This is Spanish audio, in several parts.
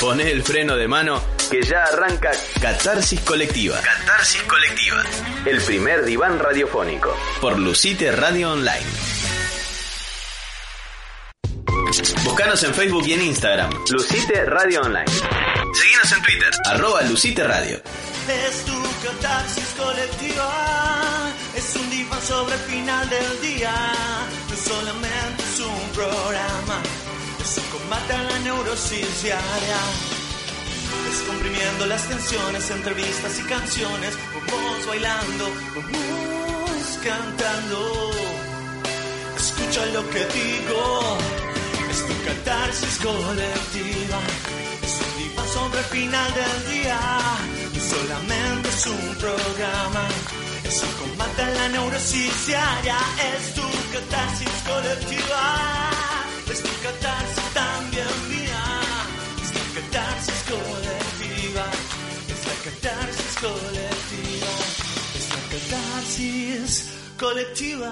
Poné el freno de mano que ya arranca Catarsis Colectiva. Catarsis Colectiva. El primer diván radiofónico. Por Lucite Radio Online. Búscanos en Facebook y en Instagram. Lucite Radio Online. Seguinos en Twitter. Arroba Lucite Radio. Es tu catarsis colectiva, es un diván sobre el final del día, no solamente es un programa, es un combate a la neurosis diaria. Es comprimiendo las tensiones, entrevistas y canciones, vamos bailando, vamos cantando. Escucha lo que digo, es tu catarsis colectiva, es un diván sobre el final del día, no solamente es un programa, es un combate la neurosis diaria, es tu catarsis colectiva, es tu catarsis colectiva, es la catarsis colectiva.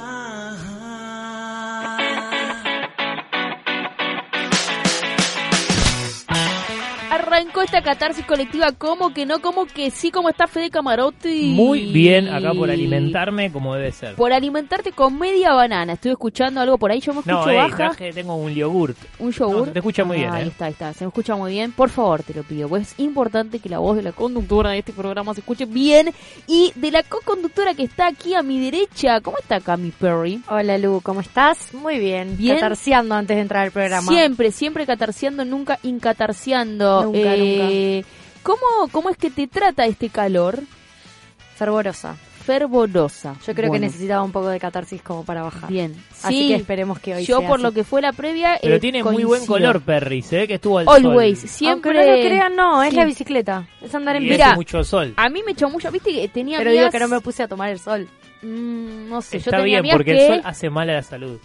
Esta catarsis colectiva, como que no, como que sí, como está Fede Camarotti. Muy bien acá por alimentarme como debe ser. Por alimentarte con media banana. Estoy escuchando algo por ahí, yo me escucho No, ey, baja. traje, tengo un yogurt. Un yogur. No, se te escucha muy bien, Ah, Ahí ¿eh? está, ahí está. Se me escucha muy bien. Por favor, te lo pido. Pues es importante que la voz de la conductora de este programa se escuche bien. Y de la co-conductora que está aquí a mi derecha. ¿Cómo está Cami Perry? Hola Lu, ¿cómo estás? Muy bien. Bien. Catarseando antes de entrar al programa. Siempre, siempre catarseando, nunca incatarseando. Nunca, Eh, ¿cómo, ¿Cómo es que te trata este calor? Fervorosa. Fervorosa. Yo creo que necesitaba un poco de catarsis como para bajar. Bien. Así Sí, que esperemos que hoy yo sea por así. lo que fue la previa. Pero eh, tiene muy buen color, Perry. Se ve que estuvo al Always, sol. siempre. Aunque no lo crean, no, es Sí. la bicicleta. Es andar en bici. Mucho sol. A mí me echó mucho, viste que tenía Pero digo que no me puse a tomar el sol. Mm, no sé, yo Está tenía bien, porque que... el sol hace mal a la salud.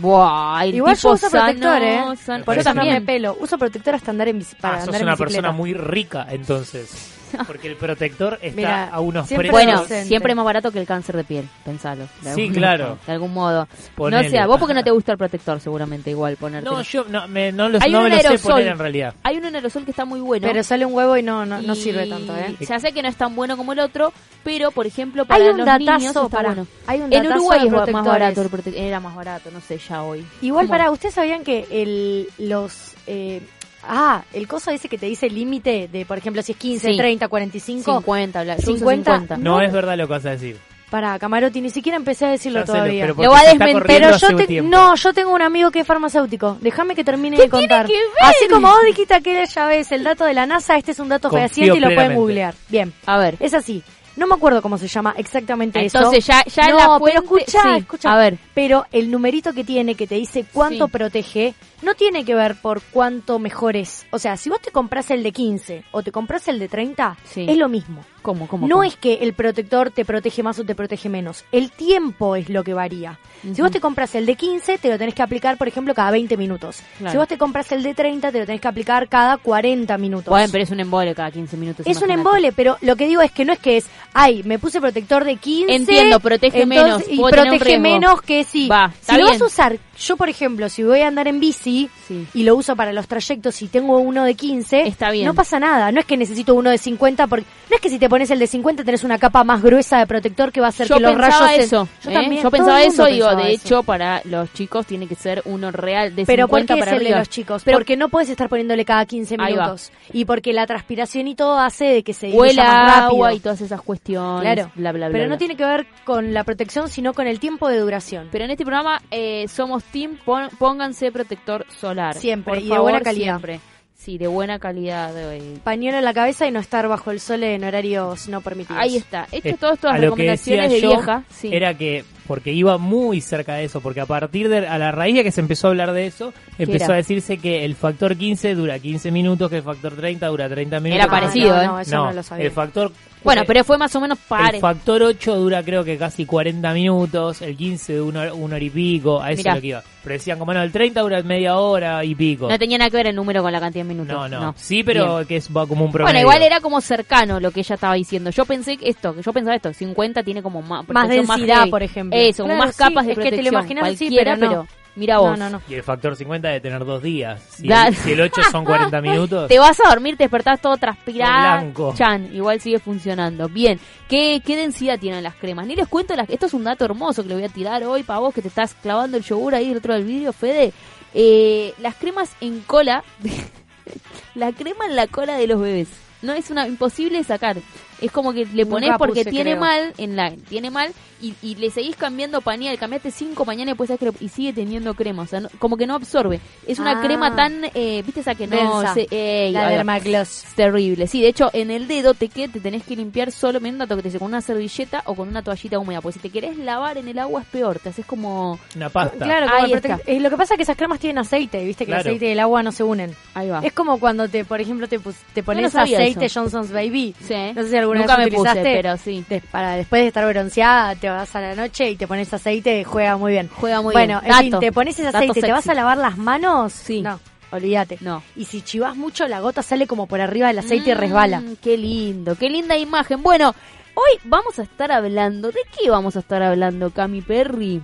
Buah, el Igual yo tipo uso sano, protector, ¿eh? sano- Por eso no también. me pelo. Uso protector hasta andar en. Para Ah, sos en una bicicleta. persona muy rica, entonces. Porque el protector está Mira, a unos siempre precios. Bueno, siempre es más barato que el cáncer de piel, pensalo. de Sí, algún- claro. De algún modo. Ponele. No sé, a vos porque no te gusta el protector seguramente igual ponerte. No, yo no, me, no, lo- Hay no un me lo sé aerosol. poner en realidad. Hay un aerosol que está muy bueno. Pero sale un huevo y no, no, no sirve tanto, ¿eh? Ya sé que no es tan bueno como el otro, pero por ejemplo para Hay un los datazo niños está para- bueno. hay un en Uruguay es más barato era más barato, no sé, ya hoy. Igual ¿Cómo? para, ¿ustedes sabían que el, los... eh, ah, el coso ese que te dice el límite de, por ejemplo, si es 15, Sí. 30, 45... 50, la- yo uso 50. 50. No, No. es verdad lo que vas a decir. Para Camarotti, ni siquiera empecé a decirlo Ya sé, lo- todavía. pero Lo va a se está desmentir, corriendo Pero hace yo un te, tiempo. no, yo tengo un amigo que es farmacéutico. Déjame que termine ¿Qué de contar. tiene que ver? Así como vos dijiste que ya ves el dato de la NASA, este es un dato Confío fehaciente y lo pueden plenamente. googlear. Bien, A ver. es así. No me acuerdo cómo se llama exactamente eso. Entonces ya, ya no, la pero escucha, sí, escucha. A ver. Pero el numerito que tiene que te dice cuánto Sí. protege no tiene que ver por cuánto mejor es. O sea, si vos te compras el de 15 o te compras el de 30, Sí. es lo mismo. ¿Cómo, cómo, no cómo? es que el protector te protege más o te protege menos. El tiempo es lo que varía. Si vos te compras el de 15, te lo tenés que aplicar, por ejemplo, cada 20 minutos. Claro. Si vos te compras el de 30, te lo tenés que aplicar cada 40 minutos. Bueno, pero es un embole cada 15 minutos. es un embole, pero lo que digo es que no es que es, ay, me puse protector de 15. Entiendo, protege menos, Y protege menos que sí. Va, si lo bien. vas a usar, yo por ejemplo, si voy a andar en bici Sí. y lo uso para los trayectos y tengo uno de 15, Está bien. no pasa nada. No es que necesito uno de 50, porque no es que si te pones el de 50 tenés una capa más gruesa de protector que va a hacer Yo que los rayos... se- eso, Yo ¿eh? también. Yo pensaba el eso, digo, pensaba de eso. hecho, para los chicos tiene que ser uno real de Pero ¿por 50 qué es para el de arriba. los chicos? Pero porque no puedes estar poniéndole cada 15 Ahí va. minutos. Y porque la transpiración y todo hace de que se diluya huele más a rápido. agua y todas esas cuestiones, Claro. bla, bla, bla. Pero no tiene que ver con la protección, sino con el tiempo de duración. Pero en este programa eh, somos team, pon- pónganse protector solar. Siempre, Por y de favor, buena calidad. siempre. Sí, de buena calidad. eh. Pañuelo en la cabeza y no estar bajo el sol en horarios no permitidos. Ahí está. Esto, todo esto a las recomendaciones decía de yo vieja. Sí. Era que porque iba muy cerca de eso, porque a partir de, a la raíz de que se empezó a hablar de eso, empezó era? a decirse que el factor 15 dura 15 minutos, que el factor 30 dura 30 minutos. Era parecido, no, ¿eh? no, eso no, lo sabía. el factor... Bueno, eh, pero fue más o menos pare. el factor 8 dura creo que casi 40 minutos, el 15 de una, hora- una hora y pico, a eso Mirá. es lo que iba. Pero decían como, no, el 30 dura media hora y pico. No tenía nada que ver el número con la cantidad de minutos. No, no, Sí, pero Bien. que es va como un promedio. Bueno, igual era como cercano lo que ella estaba diciendo. Yo pensé que esto, que yo pensaba esto, 50 tiene como más, Más densidad, heavy. por ejemplo. Eso, como Claro, más sí, capas de es que te lo protección. imaginas así, Cualquiera, pero no. mira vos. No, no, no. Y el factor 50 debe tener dos días. Si, el, si el 8 son 40 minutos. Te vas a dormir, te despertás todo transpirado. blanco. Chan, igual sigue funcionando. Bien, ¿Qué, ¿qué densidad tienen las cremas? Ni les cuento, las, esto es un dato hermoso que le voy a tirar hoy para vos que te estás clavando el yogur ahí dentro del vidrio, Fede. Eh, las cremas en cola, la crema en la cola de los bebés. No es una imposible de sacar. Es como que le pones porque tiene creo. mal, en la tiene mal y, y le seguís cambiando pañal, cambiaste cinco pañales lo- y sigue teniendo crema, o sea, no- como que no absorbe. Es una Ah. crema tan, eh, viste esa que no se, ey, La dermagloss. Es terrible. Sí, de hecho, en el dedo te que te tenés que limpiar solo, que te con una servilleta o con una toallita húmeda. Pues si te querés lavar en el agua es peor, te haces como... Una pasta. Claro, como Ahí está. eh, lo que pasa es que esas cremas tienen aceite, viste que Claro. el aceite y el agua no se unen. Ahí va. Es como cuando te, por ejemplo, te, te pones no aceite eso. Johnson's Baby. Sí. No sé si alguna Nunca vez me puse, utilizaste. pero sí. Para después de estar bronceada, te vas a la noche y te pones aceite, juega muy bien. Juega muy bueno, bien. en fin, te pones ese aceite, ¿te vas a lavar las manos? Sí. No, olvídate. No. Y si chivas mucho, la gota sale como por arriba del aceite y resbala. Mm, Qué lindo, qué linda imagen. Bueno, hoy vamos a estar hablando, ¿de qué vamos a estar hablando, Cami Perry?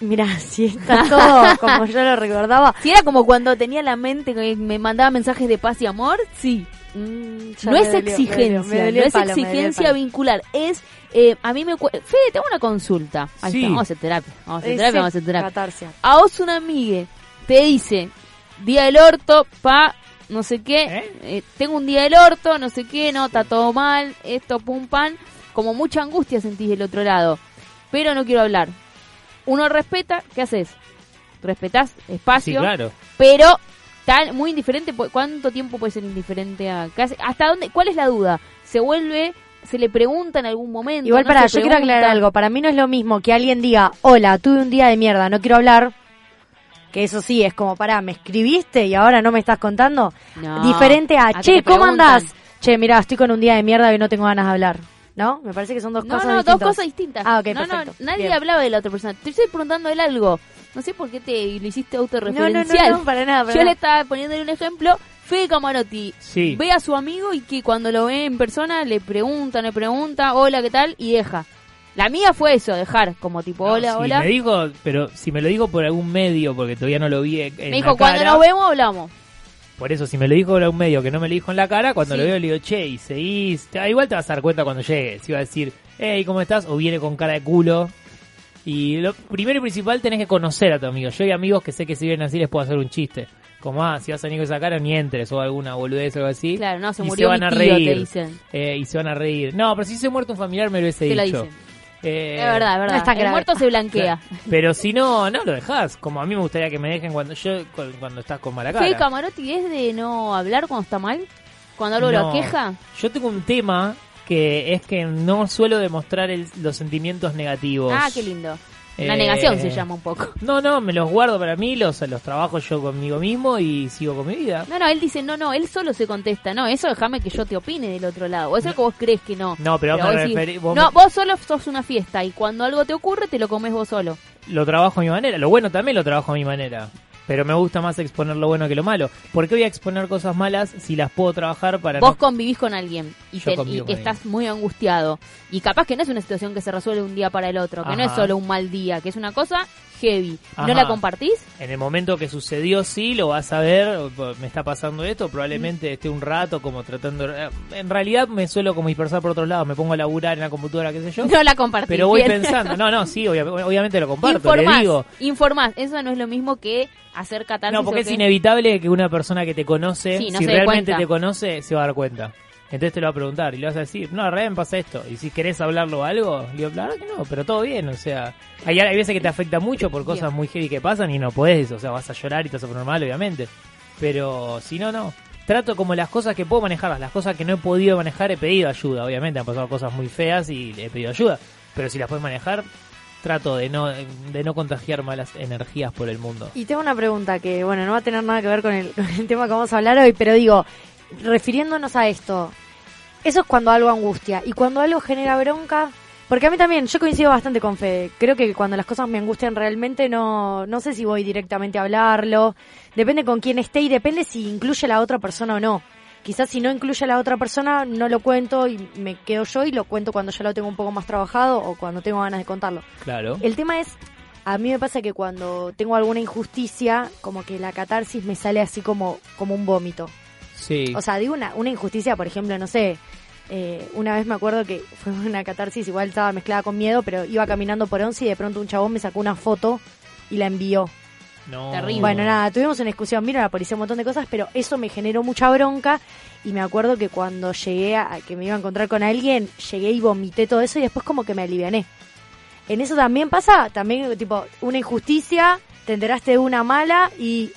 Mira, si está todo como yo lo recordaba. Si era como cuando tenía la mente que me mandaba mensajes de paz y amor, sí. Mm, no es dolió, me exigencia, dolió, me dolió no es palo, exigencia vincular, es eh, a mí me Fede, te hago una consulta. Ahí Sí. está, vamos a hacer terapia, vamos a hacer Eh, terapia, sí, vamos a hacer terapia. catarsia. A vos una amiga te dice, día del orto, pa, no sé qué, ¿Eh? eh, tengo un día del orto, no sé qué, no, está todo mal, esto, pum, pan, como mucha angustia sentís del otro lado, pero no quiero hablar. Uno respeta, ¿qué haces? Respetás Sí, espacio, claro. pero tan muy indiferente, ¿cuánto tiempo puede ser indiferente a casi- hasta dónde? ¿Cuál es la duda? Se vuelve se le pregunta en algún momento. Igual no para, se yo quiero aclarar algo. Para mí no es lo mismo que alguien diga, hola, tuve un día de mierda, no quiero hablar. Que eso sí, es como, pará, me escribiste y ahora no me estás contando. No, Diferente a, a che, ¿cómo andás? Che, mira, estoy con un día de mierda y no tengo ganas de hablar. ¿No? Me parece que son dos No, cosas no, distintas. dos cosas distintas. Ah, ok, no, no, perfecto. nadie Bien. hablaba de la otra persona. Te estoy preguntando él algo. No sé por qué te lo hiciste No, no, autorreferencial. no, no, para nada, para Yo le estaba poniéndole un ejemplo. Fede Camarotti Sí. ve a su amigo y que cuando lo ve en persona le pregunta, le pregunta, hola, ¿qué tal? Y deja. La mía fue eso, dejar, como tipo, No, hola, si hola. Me dijo, pero si me lo dijo por algún medio, porque todavía no lo vi en Me la dijo, cuando cara, nos vemos hablamos. Por eso, si me lo dijo por algún medio que no me lo dijo en la cara, cuando Sí. lo veo le digo, che, y seguís. Ah, igual te vas a dar cuenta cuando llegue. Si va a decir, hey, ¿cómo estás? O viene con cara de culo. Y lo primero y principal tenés que conocer a tu amigo. Yo hay amigos que sé que si vienen así les puedo hacer un chiste. Como, ah, si vas a venir con esa cara, ni entres, o alguna boludez o algo así. Claro, no, se y murió se van mi a tío, reír. te dicen. Eh, y se van a reír. No, pero si se ha muerto un familiar me lo hubiese lo dicho. dicen. Eh, Es verdad, es verdad. está el grave. muerto se blanquea. Pero si no, no lo dejas. Como a mí me gustaría que me dejen cuando yo cu- cuando estás con mala cara. Fede Camarotti es de no hablar cuando está mal. Cuando algo lo No. queja. Yo tengo un tema que es que no suelo demostrar el- los sentimientos negativos. Ah, qué lindo. Una Eh, negación se llama un poco. No, no, me los guardo para mí, los, los trabajo yo conmigo mismo y sigo con mi vida. No, no, él dice, no, no, él solo se contesta. No, eso déjame que yo te opine del otro lado. O eso es que vos crees que no. No, pero, me vos referi- vos no, me- vos solo sos una fiesta y cuando algo te ocurre te lo comes vos solo. lo trabajo a mi manera. Lo bueno también lo trabajo a mi manera. Pero me gusta más exponer lo bueno que lo malo. ¿Por qué voy a exponer cosas malas si las puedo trabajar para Vos no... convivís con alguien y, te- y estás muy angustiado. Y capaz que no es una situación que se resuelve un día para el otro, que no es solo un mal día, que es una cosa heavy. ¿No la compartís? En el momento que sucedió, sí, lo vas a ver, me está pasando esto, probablemente esté un rato como tratando... eh, En realidad me suelo como dispersar por otros lados, me pongo a laburar en la computadora, qué sé yo. No la compartís. Pero voy bien. pensando, no, no, sí, obvia- obviamente lo comparto, informás, le digo. informás. Eso no es lo mismo que hacer catarsis No, porque es que- inevitable que una persona que te conoce, Sí, no si realmente cuenta. te conoce, se va a dar cuenta. Entonces te lo va a preguntar y le vas a decir, no, me pasa esto. Y si querés hablarlo o algo, le digo, claro que no, pero todo bien, o sea, hay, hay veces que te afecta mucho por cosas muy heavy que pasan y no podés, o sea, vas a llorar y te vas a poner mal, obviamente. Pero si no, no. Trato como las cosas que puedo manejarlas, las cosas que no he podido manejar he pedido ayuda, obviamente, han pasado cosas muy feas y he pedido ayuda. Pero si las puedes manejar, trato de no, de no contagiar malas energías por el mundo. Y tengo una pregunta que, bueno, no va a tener nada que ver con el, con el tema que vamos a hablar hoy, pero digo, refiriéndonos a esto, eso es cuando algo angustia. Y cuando algo genera bronca, porque a mí también, yo coincido bastante con Fede. Creo que cuando las cosas me angustian realmente, no, no sé si voy directamente a hablarlo. Depende con quién esté y depende si incluye a la otra persona o no. Quizás si no incluye a la otra persona, no lo cuento y me quedo yo y lo cuento cuando ya lo tengo un poco más trabajado o cuando tengo ganas de contarlo. Claro. El tema es, a mí me pasa que cuando tengo alguna injusticia, como que la catarsis me sale así como, como un vómito. Sí. O sea, digo una, una injusticia, por ejemplo, no sé, eh, una vez me acuerdo que fue una catarsis, igual estaba mezclada con miedo, pero iba caminando por once y de pronto un chabón me sacó una foto y la envió. no. Terrible. Bueno, nada, tuvimos una discusión, vino la policía, un montón de cosas, pero eso me generó mucha bronca y me acuerdo que cuando llegué a a que me iba a encontrar con alguien, llegué y vomité todo eso y después como que me aliviané. En eso también pasa, también tipo una injusticia, te enteraste de una mala y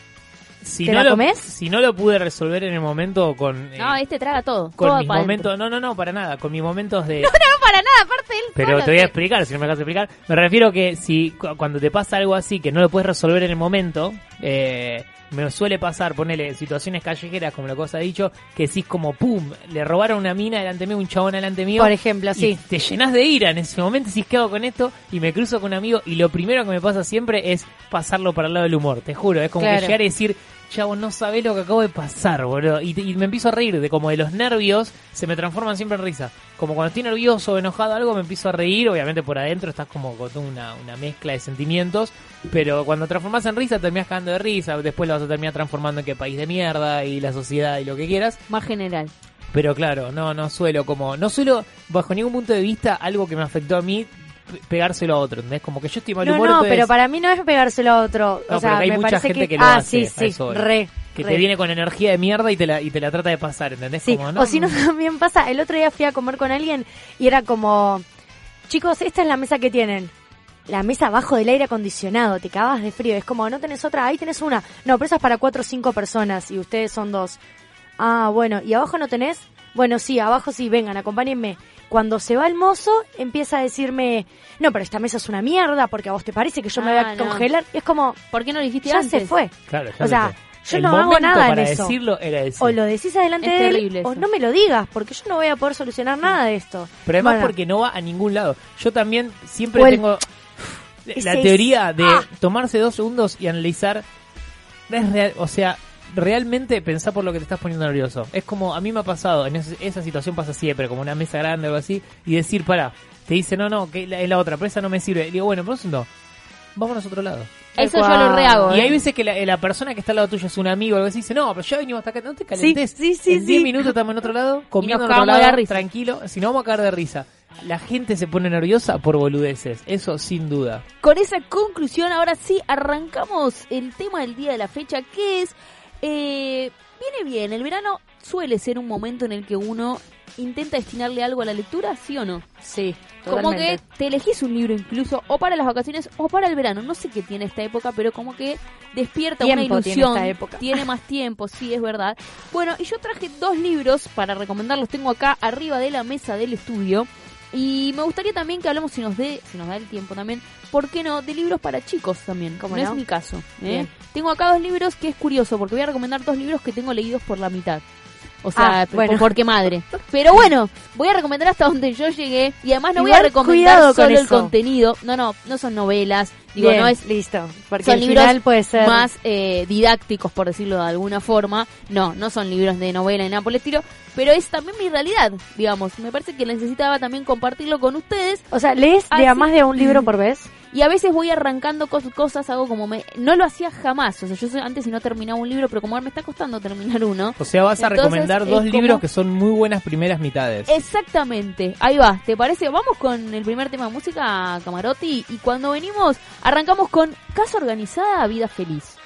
si ¿Te no lo, comes? Si no lo pude resolver en el momento con... eh, No, este traga todo. con todo mis momentos... No, no, no, para nada. Con mis momentos de... dentro. No, para nada, aparte él. Pero solo te voy a explicar, si no me dejas explicar. Me refiero que si cu- cuando te pasa algo así que no lo puedes resolver en el momento, eh, me suele pasar, ponele situaciones callejeras, como la cosa ha dicho, que decís como pum, le robaron una mina delante mío, un chabón delante mío. por ejemplo, y sí. te llenas de ira en ese momento, decís, ¿qué hago con esto? Y me cruzo con un amigo y lo primero que me pasa siempre es pasarlo para el lado del humor, te juro. Es como Claro. que llegar y decir, chavo, no sabés lo que acabo de pasar, boludo. Y, me empiezo a reír de como de los nervios se me transforman siempre en risa. Como cuando estoy nervioso o enojado algo me empiezo a reír, obviamente por adentro estás como con una, una mezcla de sentimientos, pero cuando transformas en risa terminas cagando de risa, después lo vas a terminar transformando en qué país de mierda y la sociedad y lo que quieras. Más general. Pero claro, no, no suelo como, no suelo bajo ningún punto de vista algo que me afectó a mí pegárselo a otro, ¿entendés? Como que yo estoy mal No, humor, no, entonces- pero para mí no es pegárselo a otro. No, o sea, pero hay me mucha gente que, que lo ah, hace, sí, a sí, eso voy. re. que re. te viene con energía de mierda y te la, y te la trata de pasar, ¿entendés? Sí, Como, no, o si no también pasa, el otro día fui a comer con alguien y era como, chicos, esta es la mesa que tienen. La mesa abajo del aire acondicionado, te cagabas de frío. Es como, no tenés otra, ahí tenés una. No, pero esa es para cuatro o cinco personas y ustedes son dos. Ah, bueno, ¿y abajo no tenés? Bueno, sí, abajo sí, vengan, acompáñenme. Cuando se va el mozo, empieza a decirme, no, pero esta mesa es una mierda porque a vos te parece que yo me voy Ah, a no. congelar. Y es como, ¿Por qué no lo dijiste ya antes? se fue. Claro, ya O sea, yo El no hago momento nada en para eso. decirlo era decir. O lo decís adelante Es de terrible él, o eso. no me lo digas, porque yo no voy a poder solucionar nada de esto. Pero además Bueno, porque no va a ningún lado. Yo también siempre O el- tengo Ese la es- teoría de ¡Ah! tomarse dos segundos y analizar. Es real, o sea, realmente pensar por lo que te estás poniendo nervioso. Es como, a mí me ha pasado, en ese- esa situación pasa siempre, como una mesa grande o algo así, y decir, para, te dice, no, no, que la- es la otra, pero esa no me sirve. Y digo, bueno, pero eso no. Vámonos a otro lado. Eso yo lo rehago. Y ¿eh? hay veces que la, la persona que está al lado tuyo es un amigo o algo así, dice, no, pero ya venimos hasta acá, no te calentes. sí, sí, en 10 sí. minutos estamos en otro lado, comiendo en otro lado, risa. tranquilo, si no vamos a caer de risa. La gente se pone nerviosa por boludeces, eso sin duda. Con esa conclusión, ahora sí, arrancamos el tema del día de la fecha, que es... eh, viene bien, el verano suele ser un momento en el que uno intenta destinarle algo a la lectura, ¿sí o no? Sí, Como que te elegís un libro incluso, o para las vacaciones, o para el verano. No sé qué tiene esta época, pero como que despierta una tiene ilusión. esta época. Tiene más tiempo, sí, es verdad. Bueno, y yo traje dos libros para recomendarlos. Tengo acá arriba de la mesa del estudio. Y me gustaría también que hablemos, si nos, dé, si nos da el tiempo también, ¿por qué no? De libros para chicos también, ¿Cómo no, no? es mi caso. ¿eh? Tengo acá dos libros que es curioso, porque voy a recomendar dos libros que tengo leídos por la mitad. O sea, Ah, bueno. porque madre. Pero bueno, voy a recomendar hasta donde yo llegué. Y además no voy a recomendar con solo el contenido. No, no, no son novelas. Digo, Bien, no es listo. Porque son al libros final puede ser más eh, didácticos, por decirlo de alguna forma. No, no son libros de novela ni nada por el estilo. Pero es también mi realidad, digamos. Me parece que necesitaba también compartirlo con ustedes. O sea, lees de a más de un libro por vez. Y a veces voy arrancando cos- cosas, hago como me... No lo hacía jamás. O sea, yo antes si no terminaba un libro, pero como ahora me está costando terminar uno. O sea, vas a Entonces, recomendar dos como- libros que son muy buenas primeras mitades. Exactamente, ahí va, ¿te parece? Vamos con el primer tema de música, Camarotti, y cuando venimos arrancamos con Casa Organizada, Vida Feliz.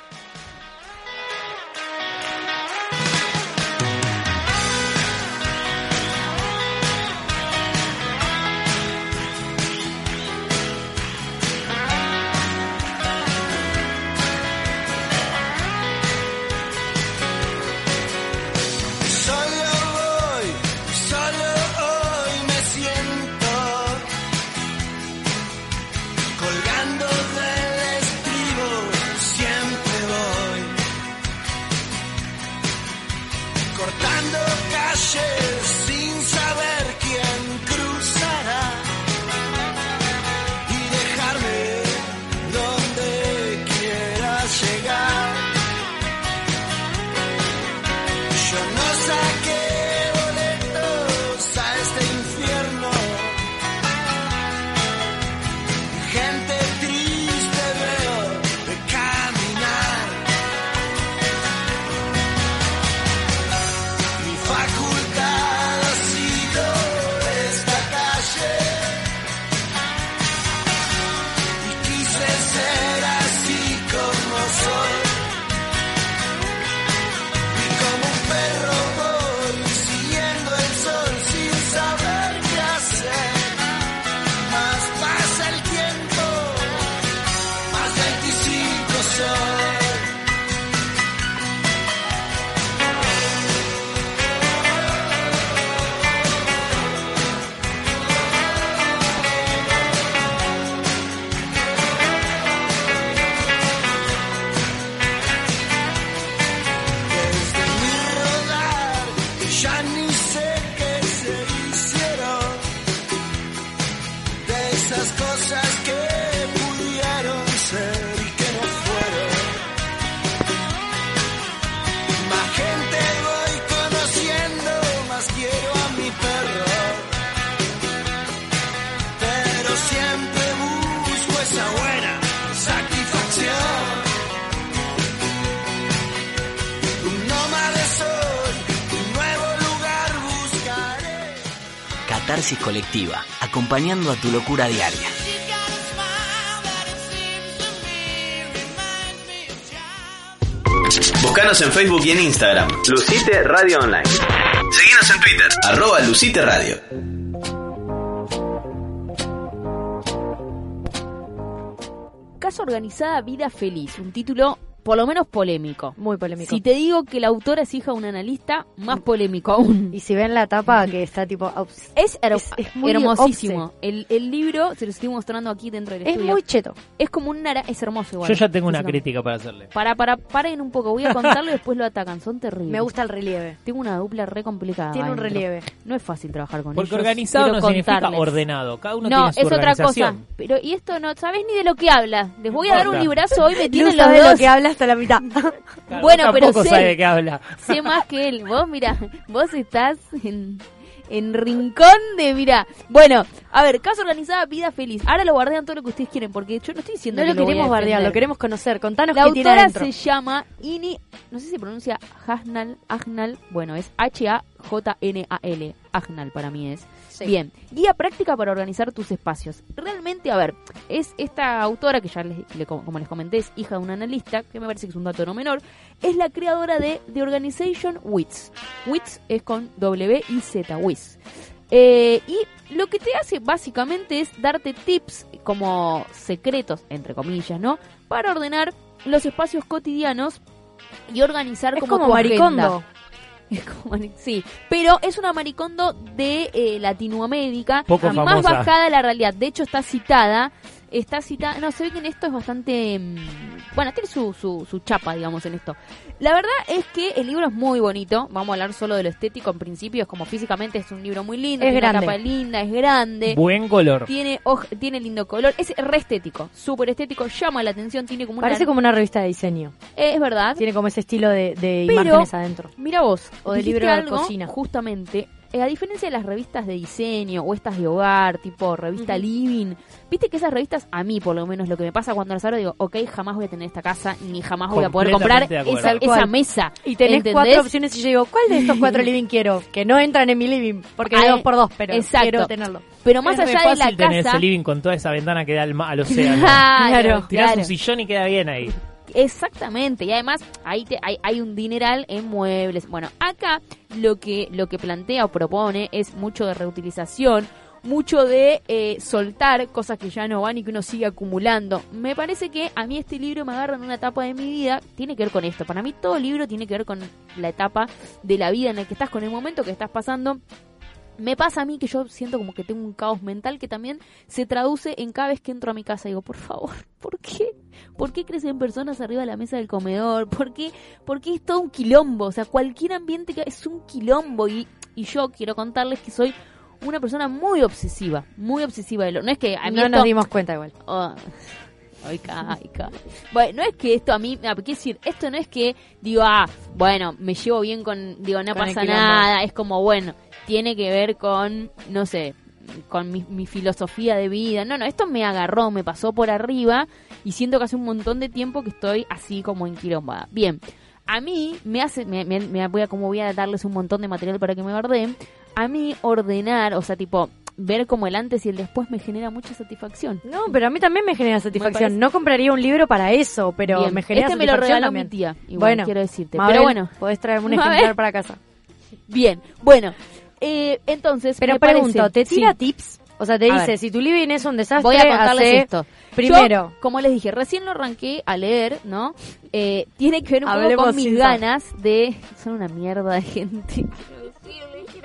Acompañando a tu locura diaria. Búscanos en Facebook y en Instagram. Lucite Radio Online. Seguinos en Twitter. Arroba Lucite Radio. Caso Organizada Vida Feliz, un título por lo menos polémico. Muy polémico. Si te digo que la autora es hija de un analista, más polémico aún. Y si ven la tapa que está tipo... Es, her- Es- es muy hermosísimo. El, el libro, se lo estoy mostrando aquí dentro del Es estudio. muy cheto. Es como un nara... Es hermoso igual. Yo ya tengo una crítica para hacerle. Para, para, paren un poco. Voy a contarlo y después lo atacan. Son terribles. Me gusta el relieve. Tengo una dupla re complicada. Tiene un relieve. No es fácil trabajar con Porque ellos. organizado quiero no significa ordenado. Cada uno No, tiene su es otra cosa. Pero, y esto no, ¿sabés ni de lo que habla? Les voy a dar un librazo hoy, me tienen los de dos. lo que habla hasta la mitad. Claro, Bueno, pero sé- sabe de qué habla. sé más que él. Vos, mira, vos estás en, en rincón de, mira. Bueno, a ver, caso organizada, vida feliz. Ahora lo guardean todo lo que ustedes quieren, porque yo no estoy diciendo No que lo a queremos defender. lo queremos conocer. Contanos La qué tiene autora adentro. se llama Ini, no sé si se pronuncia Hasnal, Agnal, bueno, es H-A-J-N-A-L, Agnal para mí es. Sí. Bien, guía práctica para organizar tus espacios. Realmente, a ver, es esta autora, que ya les, le- como les comenté, es hija de un analista, que me parece que es un dato no menor, es la creadora de The Organization WITS. WITS es con W y Z, WITS. Eh, y lo que te hace básicamente es darte tips como secretos, entre comillas, ¿no? Para ordenar los espacios cotidianos y organizar Es como, como tu maricondo. agenda. Sí, pero es una maricondo de eh, Latinoamérica, Poco más famosa. bajada de la realidad. De hecho, está citada, está citada, no, se ve que en esto es bastante, mm, bueno, tiene su, su, su chapa, digamos, en esto. La verdad es que el libro es muy bonito, vamos a hablar solo de lo estético en principio, es como físicamente es un libro muy lindo, Es tiene una grande. tapa linda, es grande. Buen color. Tiene, tiene lindo color, es re estético, súper estético, llama la atención, tiene como una... Parece como una revista de diseño. Eh, es verdad, Tiene como ese estilo de, de Pero- imágenes adentro. Mira vos, O de libro de algo, cocina. Justamente, a diferencia de las revistas de diseño o estas de hogar, tipo revista Living, viste que esas revistas, a mí por lo menos, lo que me pasa cuando las abro, digo, ok, jamás voy a tener esta casa, ni jamás voy a poder comprar esa, mesa. Y tenés ¿entendés? cuatro opciones y yo digo, ¿cuál de estos cuatro living quiero? Que no entran en mi living, porque hay dos por dos, pero exacto. quiero tenerlo. Pero más es allá re de la fácil tener casa... ese living con toda esa ventana que da al, al océano. Claro, Tirás claro. un sillón y queda bien ahí. Exactamente, y además ahí te- hay, hay un dineral en muebles. Bueno, acá lo que, lo que plantea o propone es mucho de reutilización, mucho de eh, soltar cosas que ya no van y que uno sigue acumulando. Me parece que a mí este libro me agarra en una etapa de mi vida, tiene que ver con esto. Para mí todo libro tiene que ver con la etapa de la vida en la que estás, con el momento que estás pasando. Me pasa a mí que yo siento como que tengo un caos mental que también se traduce en cada vez que entro a mi casa. Digo, por favor, ¿por qué? ¿Por qué crecen personas arriba de la mesa del comedor? ¿Por qué? Porque es todo un quilombo. O sea, cualquier ambiente que es un quilombo. Y, y yo quiero contarles que soy una persona muy obsesiva. Muy obsesiva de lo. No es que a mí no esto- nos dimos cuenta igual. Oh. Ay, ca- ay, ca- Bueno, no es que esto a mí, ah, quiero decir, esto no es que digo, ah, bueno, me llevo bien con, digo, no Con pasa nada, es como, bueno, tiene que ver con, no sé, con mi, mi filosofía de vida. No, no, esto me agarró, me pasó por arriba y siento que hace un montón de tiempo que estoy así como enquilombada. Bien, a mí me hace, me, me- me voy a, como voy a darles un montón de material para que me guarden, a mí ordenar, o sea, tipo, ver como el antes y el después me genera mucha satisfacción. No, pero a mí también me genera satisfacción. No compraría un libro para eso, pero Bien, me genera este me lo satisfacción regaló también. mi tía, igual, bueno, quiero decirte. Mabel, Pero bueno, podés traerme un Mabel. ejemplar para casa. bien, bueno, eh, entonces. Pero me pregunto, parece- ¿te tira sí, tips? O sea, te A dice, ver. si tu living es un desastre, Voy a contarles hace- esto. Primero, Yo, como les dije, recién lo arranqué a leer, ¿no? Eh, tiene que ver un poco con mis ganas de. Son una mierda de gente.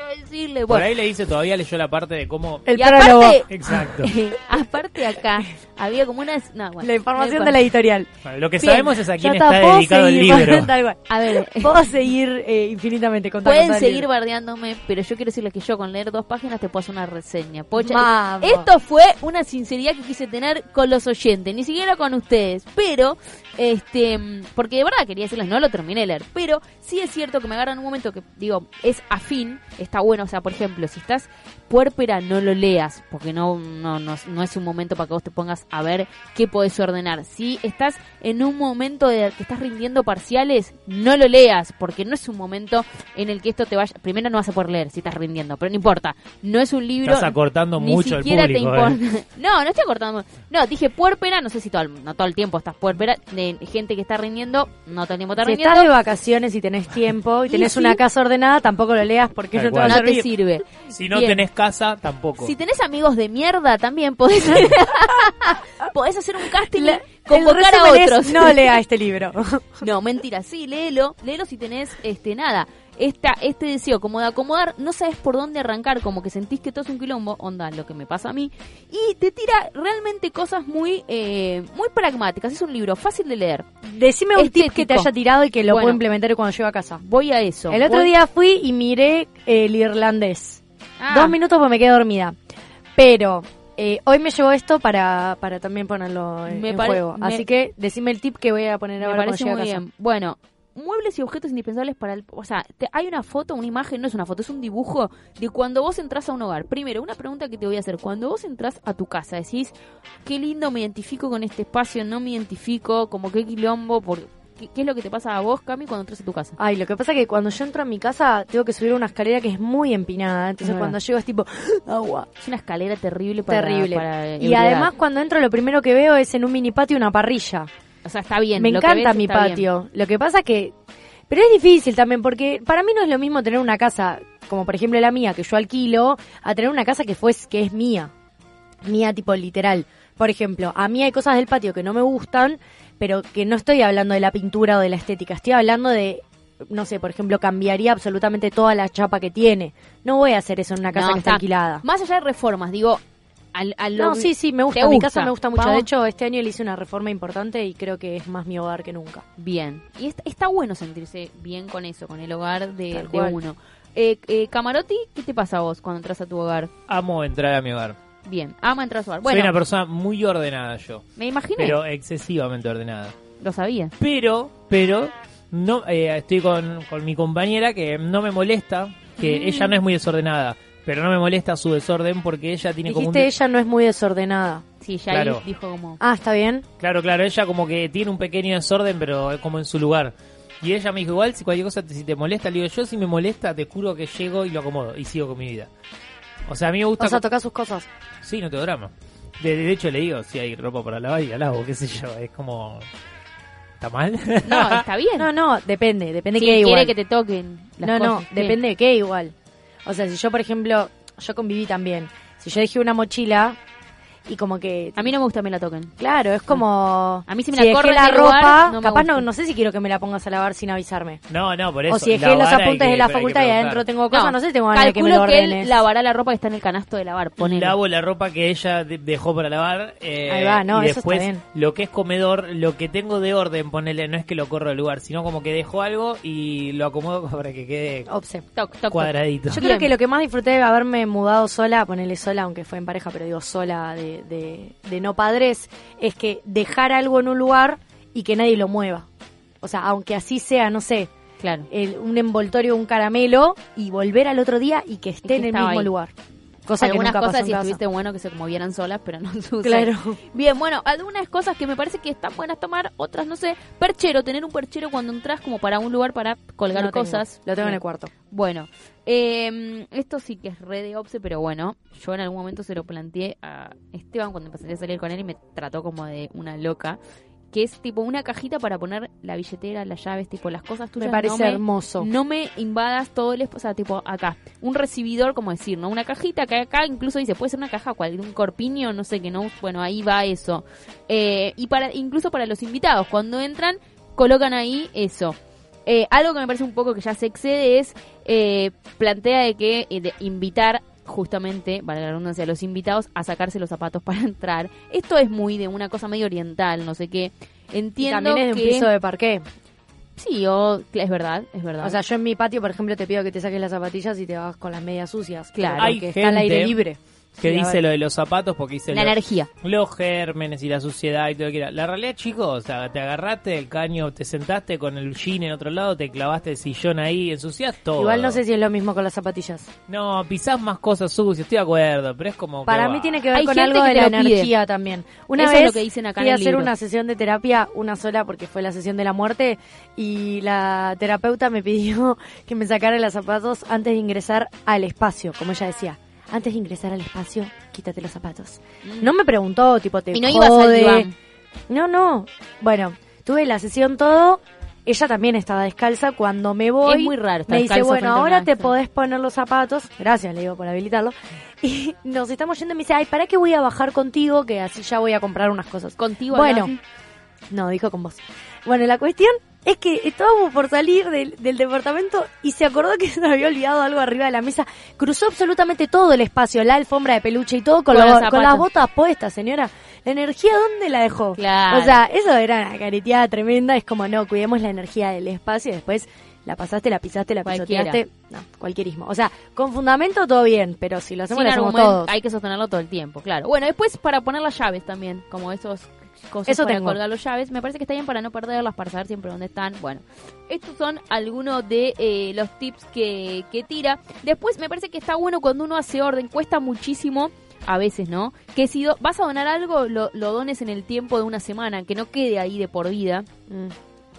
Decirle, decirle. Por Bueno, ahí le dice, todavía leyó la parte de cómo... el y aparte, Exacto. aparte acá, había como una. No, bueno, la información de la editorial. Bueno, lo que Bien. sabemos es a quién está, dedicado el libro. tal cual. A ver, Puedo seguir eh, infinitamente contando. Pueden seguir libro. bardeándome, pero yo quiero decirles que yo con leer dos páginas te puedo hacer una reseña. Vamos. Esto fue una sinceridad que quise tener con los oyentes, ni siquiera con ustedes, pero, este, porque de verdad quería decirles, no lo terminé de leer, pero sí es cierto que me agarra en un momento que, digo, es afín, está bueno, o sea, por ejemplo, si estás puérpera, no lo leas, porque no, no, no, no es un momento para que vos te pongas a ver qué podés ordenar. Si estás en un momento de que estás rindiendo parciales, no lo leas, porque no es un momento en el que esto te vaya. Primero no vas a poder leer si estás rindiendo, pero no importa. No es un libro. Estás acortando ni mucho el te público, importa. eh. No, no estoy acortando. No, dije puérpera, no sé si todo el, no todo el tiempo estás puérpera, de gente que está rindiendo, no todo el tiempo está Si rindiendo. estás de vacaciones y tenés tiempo y Y tenés sí. una casa ordenada, tampoco lo leas porque Tal no te va a cual. no te sirve. Si no Bien. tenés casa, tampoco. Si tenés amigos de mierda, también podés, podés hacer un casting convocar a es, otros. no lea este libro. No, mentira, sí, léelo, léelo si tenés este nada. Esta, este deseo como de acomodar, no sabes por dónde arrancar, como que sentís que todo es un quilombo, onda, lo que me pasa a mí, y te tira realmente cosas muy eh, muy pragmáticas. Es un libro fácil de leer. Decime un tip que te haya tirado y que lo Bueno. puedo implementar cuando llego a casa. Voy a eso. El otro Voy- día fui y miré el irlandés. Ah, Dos minutos porque me quedé dormida. Pero eh, hoy me llegó esto para, para también ponerlo en, Me en juego. Así que decime el tip que voy a poner Me ahora parece cuando muy llegue a casa. bien. Bueno, muebles y objetos indispensables para el... O sea, te- hay una foto, una imagen, no es una foto, es un dibujo de cuando vos entras a un hogar. Primero, una pregunta que te voy a hacer. Cuando vos entras a tu casa, decís, qué lindo, me identifico con este espacio, no me identifico, como qué quilombo, por... ¿Qué, qué es lo que te pasa a vos, Cami, cuando entras a tu casa? Ay, lo que pasa es que cuando yo entro a mi casa tengo que subir una escalera que es muy empinada. Entonces Ah. cuando llego es tipo agua. Es una escalera terrible para... Terrible. para y además cuando entro lo primero que veo es en un mini patio una parrilla. O sea, está bien. Me lo que encanta ves mi bien. patio. Lo que pasa que... Pero es difícil también porque para mí no es lo mismo tener una casa como por ejemplo la mía que yo alquilo a tener una casa que fue que es mía. Mía tipo literal. Por ejemplo, a mí hay cosas del patio que no me gustan, pero que no estoy hablando de la pintura o de la estética, estoy hablando de no sé, por ejemplo, cambiaría absolutamente toda la chapa que tiene. No voy a hacer eso en una casa No, que está alquilada. Más allá de reformas, digo... Al, al No, sí, sí, me gusta. ¿Te Mi casa me gusta mucho. Vamos. De hecho, este año le hice una reforma importante y creo que es más mi hogar que nunca. Bien. Y está, está bueno sentirse bien con eso, con el hogar de, uno. Eh, eh, Camarotti, ¿qué te pasa a vos cuando entras a tu hogar? Amo entrar a mi hogar. Bien, ama entrar a su hogar. Soy una persona muy ordenada yo, me imaginé, pero excesivamente ordenada. lo sabía. Pero, pero, no eh, estoy con, con mi compañera que no me molesta, que Mm. ella no es muy desordenada, pero no me molesta su desorden porque ella tiene como un... Dijiste, ella no es muy desordenada. Sí, ya Claro. ahí dijo como... Ah, está bien. Claro, claro, ella como que tiene un pequeño desorden, pero es como en su lugar. Y ella me dijo, igual, si cualquier cosa te, si te molesta, le digo, yo si me molesta, te juro que llego y lo acomodo y sigo con mi vida. O sea, a mí me gusta... O sea, tocar sus cosas. Sí, no tengo drama. De, de hecho, le digo, si hay ropa para lavar y la lavo, qué sé yo, es como... ¿Está mal? No, está bien. No, no, depende, depende Si de qué quiere igual. que te toquen las no, no, cosas. ¿Qué? depende de qué igual. O sea, si yo, por ejemplo, yo conviví también. Si yo dejé una mochila y como que... A mí no me gusta que me la toquen. Claro, es como... A mí si me si la corren dejé la del lugar, ropa, no me capaz gusta. no, no sé si quiero que me la pongas a lavar sin avisarme. No, no, por eso. o si dejé los lavar hay apuntes que- de la pero hay que facultad y preguntar. adentro tengo cosas, no, sé si tengo ganas de que me calculo lo que ordenes. él lavará la ropa que está en el canasto de lavar. Ponele. Lavo la ropa que ella de- dejó para lavar. eh, Ahí va, no, y eso está después bien. lo que es comedor, lo que tengo de orden, ponele, no es que lo corro del lugar, sino como que dejo algo y lo acomodo para que quede Obse. Toc, toc, toc. cuadradito. Yo Bien. creo que lo que más disfruté de haberme mudado sola, ponerle sola, aunque fue en pareja, pero digo sola de, de, de no padres, es que dejar algo en un lugar y que nadie lo mueva. O sea, aunque así sea, no sé, Claro. el- un envoltorio, un caramelo, y volver al otro día y que esté que en el mismo ahí. lugar. Cosa que algunas nunca cosas si estuviste bueno que se movieran solas, pero no sucede. Claro. Bien, bueno, algunas cosas que me parece que están buenas tomar, otras no sé. Perchero, tener un perchero cuando entras como para un lugar para colgar No tengo. cosas. Lo tengo en el cuarto. Bueno, eh, esto sí que es re de obse, pero bueno, yo en algún momento se lo planteé a Esteban cuando empecé a salir con él y me trató como de una loca. Que es tipo una cajita para poner la billetera, las llaves, tipo las cosas tuyas. Me parece no hermoso. No me invadas todo el espacio, o sea, tipo acá. Un recibidor, como decir, ¿no? Una cajita que acá incluso dice, puede ser una caja cual, un corpiño, no sé, que no, bueno, ahí va eso. Eh, y para incluso para los invitados, cuando entran, colocan ahí eso. Eh, algo que me parece un poco que ya se excede es eh, plantea de que eh, de invitar justamente, para la redundancia, a los invitados a sacarse los zapatos para entrar. Esto es muy de una cosa medio oriental, no sé qué. Y Entiendo también es de un que piso de parqué. sí, o es verdad, es verdad. O sea, yo en mi patio, por ejemplo, te pido que te saques las zapatillas y te vas con las medias sucias. Claro. Porque Hay está al aire gente- libre. Que dice ver. lo de los zapatos porque dice La lo- energía. los gérmenes y la suciedad y todo lo que era. La realidad, chicos, o sea, te agarraste del caño, te sentaste con el jean en otro lado, te clavaste el sillón ahí, ensucias todo. Igual no sé si es lo mismo con las zapatillas. No, pisás más cosas sucias, estoy de acuerdo, pero es como. que Para va. mí tiene que ver Hay con algo que de la pide. energía también. Una Eso es vez lo que dicen acá en fui a hacer libro. una sesión de terapia, una sola porque fue la sesión de la muerte, y la terapeuta me pidió que me sacara los zapatos antes de ingresar al espacio, como ella decía. Antes de ingresar al espacio, quítate los zapatos. No me preguntó, tipo, te Mm. Y no ibas al. No, no. Bueno, tuve la sesión todo. Ella también estaba descalza. Cuando me voy, Es muy raro estar me dice, bueno, ahora te esta". podés poner los zapatos. Gracias, le digo, por habilitarlo. Y nos estamos yendo y me dice, ay, ¿para qué voy a bajar contigo? Que así ya voy a comprar unas cosas. Contigo Bueno. No, dijo con vos. Bueno, la cuestión es que estábamos por salir del, del departamento y se acordó que se había olvidado algo arriba de la mesa. Cruzó absolutamente todo el espacio, la alfombra de peluche y todo con, Con con las botas puestas, señora. ¿La energía dónde la dejó? Claro. O sea, eso era una careteada tremenda. Es como, no, cuidemos la energía del espacio y después la pasaste, la pisaste, la Cualquiera. pisoteaste. No, cualquierismo. O sea, con fundamento todo bien, pero si lo hacemos, Sin lo hacemos argumento, todos. hay que sostenerlo todo el tiempo, claro. Bueno, después para poner las llaves también, como esos cosas Eso para tengo. colgar las llaves, me parece que está bien para no perderlas, para saber siempre dónde están. Bueno, estos son algunos de eh, los tips que, que tira. Después me parece que está bueno cuando uno hace orden, cuesta muchísimo. A veces, ¿no? Que si do- vas a donar algo, lo, lo dones en el tiempo de una semana, que no quede ahí de por vida Mm.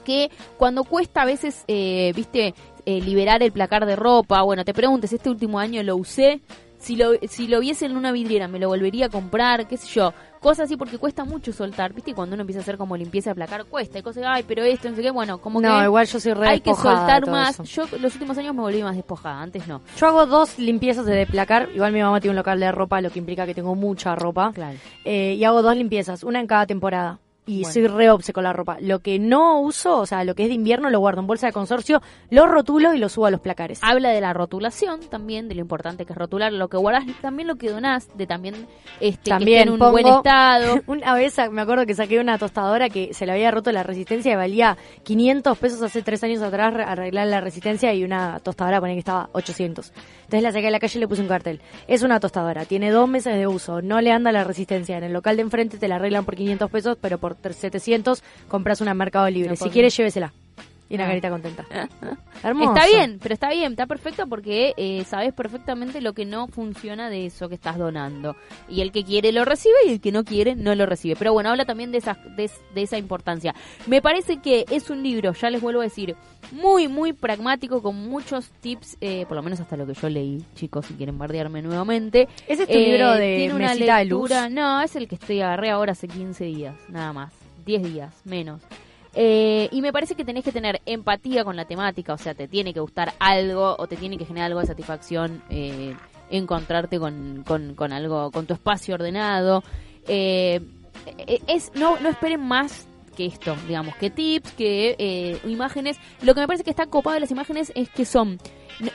que cuando cuesta a veces, eh, viste, eh, liberar el placar de ropa, bueno, te preguntes, este último año lo usé, si lo, si lo viese en una vidriera, me lo volvería a comprar, qué sé yo, cosas así, porque cuesta mucho soltar, viste, y cuando uno empieza a hacer como limpieza de placar, cuesta, y cosas, ay, pero esto, no sé qué, bueno, como No, que igual yo soy re hay que soltar más. eso. Yo los últimos años me volví más despojada, antes no. Yo hago dos limpiezas de deplacar. Igual mi mamá tiene un local de ropa, lo que implica que tengo mucha ropa. Claro. Eh, y hago dos limpiezas, una en cada temporada. Y Bueno. soy re obse con la ropa. Lo que no uso, o sea, lo que es de invierno, lo guardo en bolsa de consorcio, lo rotulo y lo subo a los placares. Habla de la rotulación también, de lo importante que es rotular lo que guardás, también lo que donás, de también este, También que esté en un pongo- buen estado. Una vez me acuerdo que saqué una tostadora que se le había roto la resistencia y valía 500 pesos hace tres años atrás re- arreglar la resistencia y una tostadora ponía que estaba 800. Entonces la saqué a la calle y le puse un cartel. Es una tostadora, tiene dos meses de uso, no le anda la resistencia. En el local de enfrente te la arreglan por 500 pesos, pero por 700 compras una en Mercado Libre. No, si quieres, llévesela. Y una Ah. carita contenta. Hermoso. Está bien, pero está bien, está perfecto porque eh, sabes perfectamente lo que no funciona de eso que estás donando. Y el que quiere lo recibe y el que no quiere no lo recibe. Pero bueno, habla también de esa, de, de esa importancia. Me parece que es un libro, ya les vuelvo a decir, muy, muy pragmático, con muchos tips, eh, por lo menos hasta lo que yo leí, chicos, si quieren bardearme nuevamente. ¿Ese es tu Eh, libro de tiene una mesita de luz? lectura- No, es el que estoy agarré ahora hace 15 días, nada más. 10 días, menos. Eh, y me parece que tenés que tener empatía con la temática, o sea, te tiene que gustar algo o te tiene que generar algo de satisfacción eh, encontrarte con, con, algo, con tu espacio ordenado. Eh, eh, es no, no esperen más que esto, digamos, que tips, que eh, imágenes. Lo que me parece que está copado de las imágenes es que son,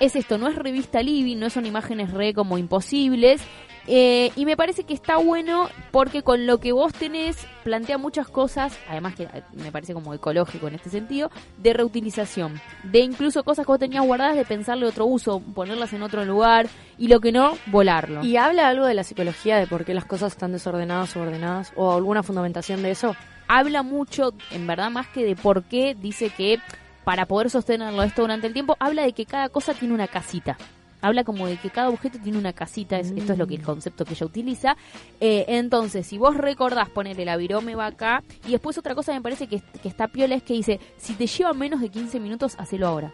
es esto, no es revista Living, no son imágenes re como imposibles. Eh, y me parece que está bueno porque con lo que vos tenés plantea muchas cosas, además que eh, me parece como ecológico en este sentido, de reutilización. De incluso cosas que vos tenías guardadas, de pensarle otro uso, ponerlas en otro lugar y lo que no, volarlo. ¿Y habla algo de la psicología, de por qué las cosas están desordenadas o ordenadas? ¿O alguna fundamentación de eso? habla mucho, en verdad, más que de por qué dice que para poder sostenerlo esto durante el tiempo, habla de que cada cosa tiene una casita. Habla como de que cada objeto tiene una casita, es- esto es lo que el concepto que ella utiliza. Eh, entonces, si vos recordás poner el avirome va acá, y después otra cosa me parece que, que está piola es que dice, si te lleva menos de 15 minutos, hacelo ahora.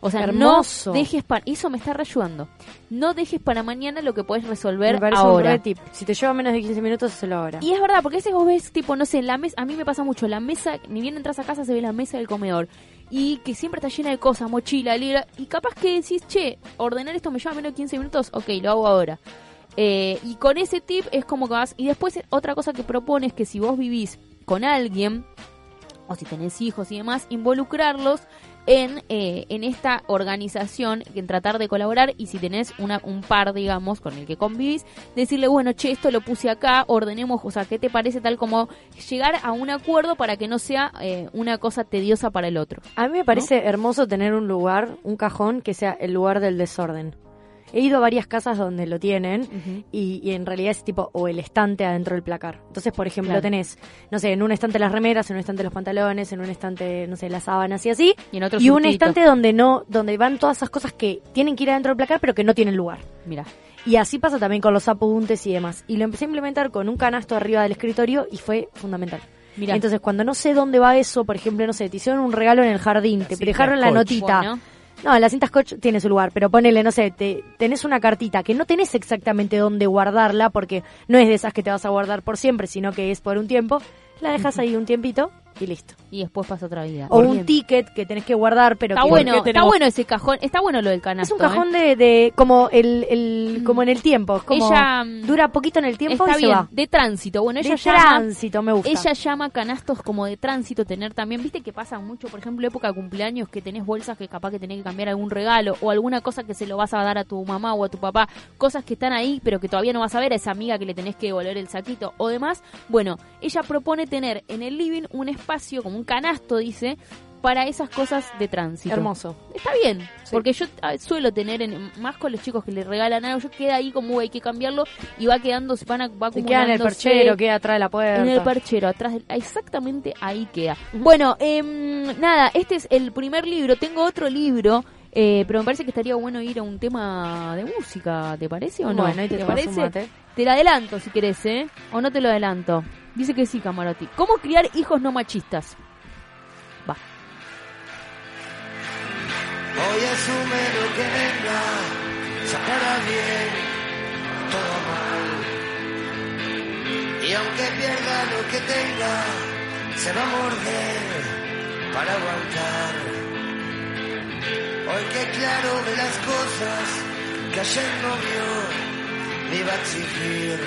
O sea, Hermoso. no dejes para... Eso me está reayudando. No dejes para mañana lo que puedes resolver Me parece un ahora. re tip. Si te lleva menos de 15 minutos, hazlo ahora. Y es verdad, porque a veces vos ves, tipo, no sé, la mesa, a mí me pasa mucho, la mesa, ni bien entras a casa se ve la mesa del comedor, y que siempre está llena de cosas, mochila, libra, y capaz que decís, che, ordenar esto me lleva menos de 15 minutos, ok, lo hago ahora. Eh, y con ese tip es como que vas, y después otra cosa que propone es que si vos vivís con alguien, o si tenés hijos y demás, involucrarlos en, eh, en esta organización, en tratar de colaborar y si tenés una, un par, digamos, con el que convivís, decirle, bueno, che, esto lo puse acá, ordenemos, o sea, ¿qué te parece tal como llegar a un acuerdo para que no sea eh, una cosa tediosa para el otro? A mí me parece hermoso tener un lugar, un cajón, que sea el lugar del desorden. He ido a varias casas donde lo tienen y, y en realidad es tipo o el estante adentro del placar. Entonces, por ejemplo, Claro. tenés, no sé, en un estante las remeras, en un estante los pantalones, en un estante, no sé, las sábanas y así. Y en otro y un estante donde no, donde van todas esas cosas que tienen que ir adentro del placar pero que no tienen lugar. Mira. Y así pasa también con los apuntes y demás. Y lo empecé a implementar con un canasto arriba del escritorio y fue fundamental. Mira. Entonces, cuando no sé dónde va eso, por ejemplo, no sé, te hicieron un regalo en el jardín, te dejaron la notita. Bueno. No, la cinta scotch tiene su lugar, pero ponele, no sé, te, tenés una cartita que no tenés exactamente dónde guardarla, porque no es de esas que te vas a guardar por siempre, sino que es por un tiempo, la dejas ahí un tiempito y listo. Y después pasa otra vida. O Bien. un ticket que tenés que guardar, pero Está que bueno, qué está tenemos- bueno ese cajón. Está bueno lo del es canasto. un cajón ¿eh? de, de como el, el como en el tiempo, es como Ella, mm, dura poquito en el tiempo Está y se bien, va. de tránsito. Bueno, ella de llama tránsito, me gusta. Ella llama canastos como de tránsito tener también, viste que pasa mucho, por ejemplo, época de cumpleaños que tenés bolsas que capaz que tenés que cambiar algún regalo o alguna cosa que se lo vas a dar a tu mamá o a tu papá, cosas que están ahí pero que todavía no vas a ver a esa amiga que le tenés que devolver el saquito o demás. Bueno, ella propone tener en el living un espacio como un canasto, dice, para esas cosas de tránsito. Hermoso. Está bien, porque yo suelo tener, en, más con los chicos que le regalan algo, yo queda ahí como hay que cambiarlo y va quedando, se van a, va Se queda en el perchero, queda atrás de la puerta. En el perchero, atrás, exactamente ahí queda. Bueno, em, nada, este es el primer libro. Tengo otro libro, eh, pero me parece que estaría bueno ir a un tema de música, ¿te parece o no? Bueno, ahí te un parece? mate. Te lo adelanto si querés, ¿eh? O no te lo adelanto. Dice que sí, Camarotti. ¿Cómo criar hijos no machistas? Hoy asume lo que venga, sacará bien, todo mal. Y aunque pierda lo que tenga, se va a morder para aguantar. Hoy que claro ve las cosas que ayer no vio, ni va a exigir.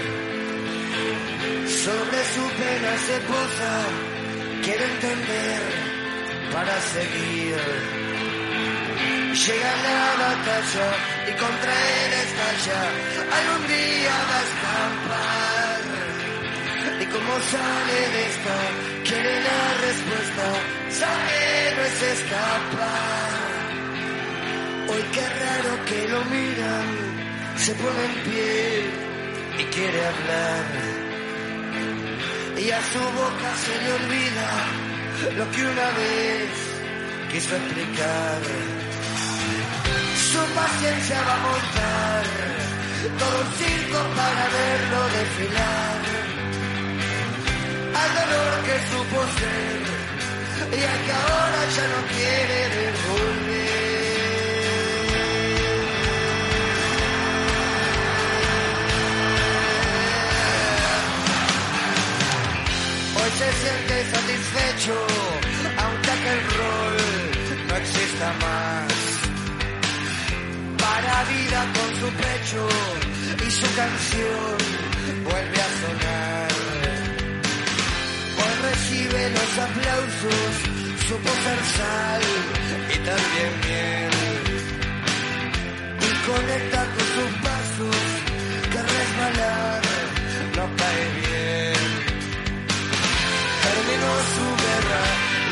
Sobre su pena se posa, quiere entender para seguir. Llega la batalla y contra él estalla. Algún día va a escapar. Y como sale de esta, quiere la respuesta. Sabe no es escapar. Hoy qué raro que lo miran. Se pone en pie y quiere hablar. Y a su boca se le olvida lo que una vez quiso explicar. Su paciencia va a montar todo un circo para verlo desfilar. Al dolor que supo ser y al que ahora ya no quiere devolver. Hoy se siente satisfecho, aunque aquel rol no exista más. Para vida con su pecho y su canción vuelve a sonar. Hoy recibe los aplausos, supo ser sal y también miel. Y conecta con sus pasos, que resbalar no cae bien. Terminó su guerra,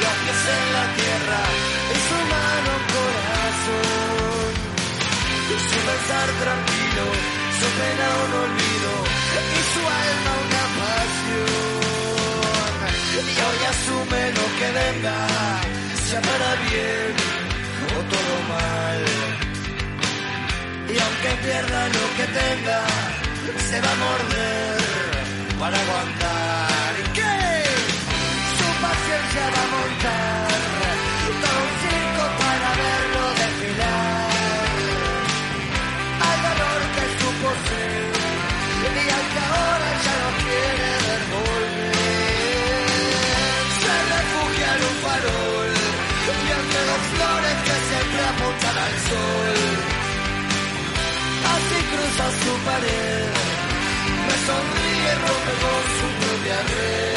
los pies en la tierra y su mano corazón. Su pensar tranquilo, su pena un olvido y su alma una pasión. Y hoy asume lo que venga, sea para bien o todo mal. Y aunque pierda lo que tenga, se va a morder pared, me sonríe, rompe con su propia red.